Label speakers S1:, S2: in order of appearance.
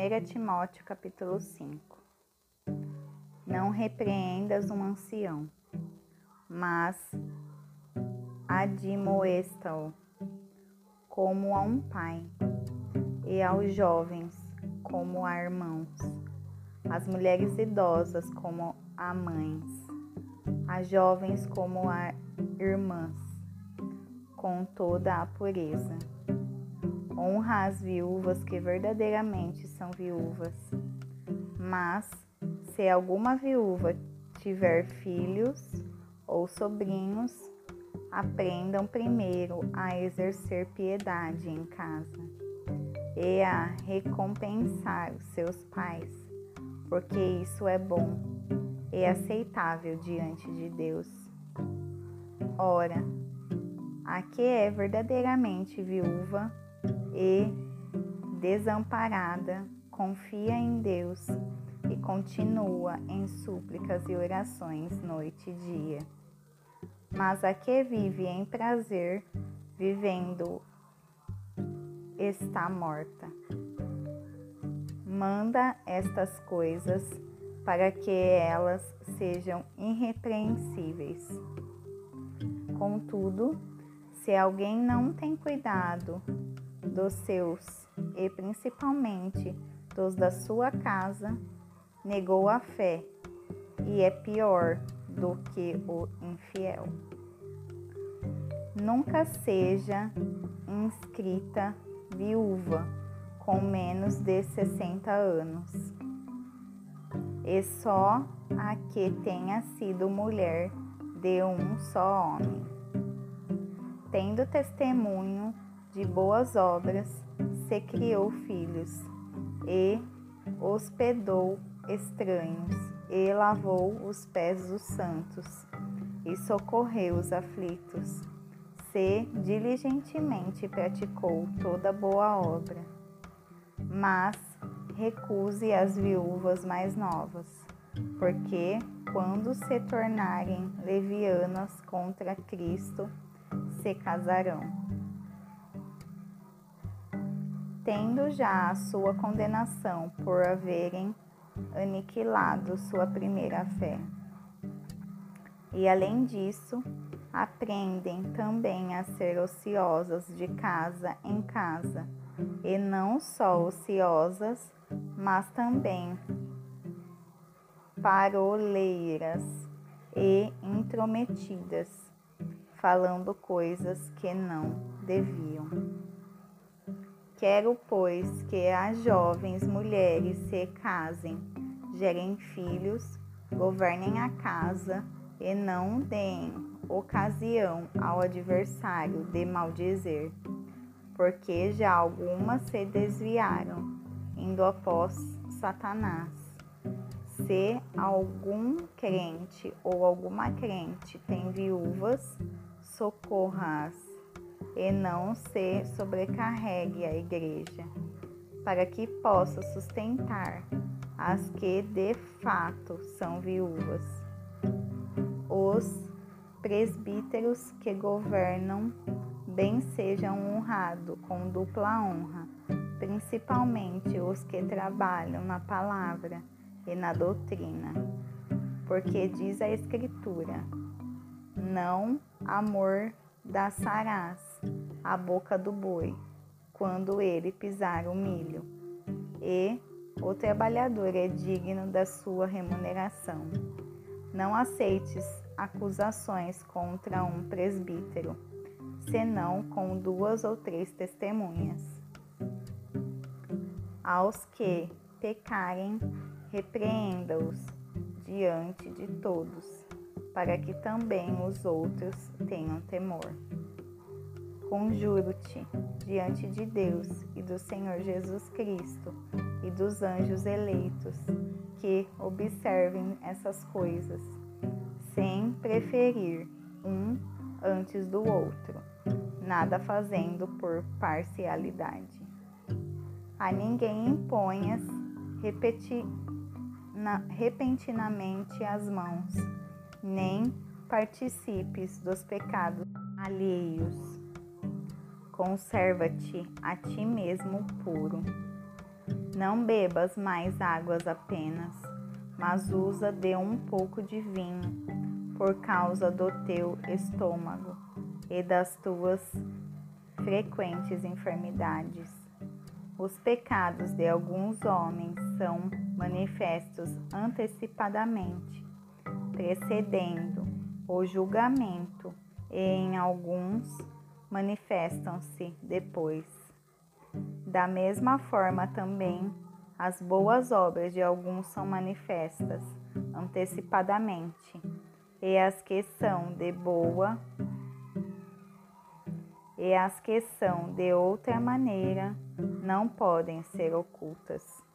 S1: 1 Timóteo capítulo 5 Não repreendas um ancião, mas admoesta-o como a um pai, e aos jovens como a irmãos, as mulheres idosas como a mães, as jovens como a irmãs, com toda a pureza. Honra as viúvas que verdadeiramente são viúvas. Mas, se alguma viúva tiver filhos ou sobrinhos, aprendam primeiro a exercer piedade em casa e a recompensar os seus pais, porque isso é bom e aceitável diante de Deus. Ora, a que é verdadeiramente viúva e desamparada, confia em Deus e continua em súplicas e orações noite e dia. Mas a que vive em prazer, vivendo, está morta. Manda estas coisas para que elas sejam irrepreensíveis. Contudo, se alguém não tem cuidado dos seus e principalmente dos da sua casa, negou a fé e é pior do que o infiel. Nunca seja inscrita viúva com menos de 60 anos, e só a que tenha sido mulher de um só homem. Tendo testemunho de boas obras, se criou filhos, e hospedou estranhos, e lavou os pés dos santos, e socorreu os aflitos, se diligentemente praticou toda boa obra. Mas recuse as viúvas mais novas, porque quando se tornarem levianas contra Cristo, se casarão tendo já a sua condenação por haverem aniquilado sua primeira fé. E além disso, aprendem também a ser ociosas de casa em casa, e não só ociosas, mas também paroleiras e intrometidas, falando coisas que não deviam. Quero, pois, que as jovens mulheres se casem, gerem filhos, governem a casa e não deem ocasião ao adversário de maldizer, porque já algumas se desviaram, indo após Satanás. Se algum crente ou alguma crente tem viúvas, socorra-as e não se sobrecarregue a igreja, para que possa sustentar as que de fato são viúvas. Os presbíteros que governam bem sejam honrados com dupla honra, principalmente os que trabalham na palavra e na doutrina, porque diz a Escritura: não amor da sarás a boca do boi, quando ele pisar o milho, e o trabalhador é digno da sua remuneração. Não aceites acusações contra um presbítero, senão com duas ou três testemunhas. Aos que pecarem, repreenda-os diante de todos para que também os outros tenham temor. Conjuro-te diante de Deus e do Senhor Jesus Cristo e dos anjos eleitos que observem essas coisas, sem preferir um antes do outro, nada fazendo por parcialidade. A ninguém imponhas repentinamente as mãos nem participes dos pecados alheios. Conserva-te a ti mesmo puro. Não bebas mais águas apenas, mas usa de um pouco de vinho, por causa do teu estômago e das tuas frequentes enfermidades. Os pecados de alguns homens são manifestos antecipadamente, precedendo o julgamento, e em alguns manifestam-se depois. Da mesma forma também, as boas obras de alguns são manifestas antecipadamente, e as que são de boa e as que são de outra maneira não podem ser ocultas.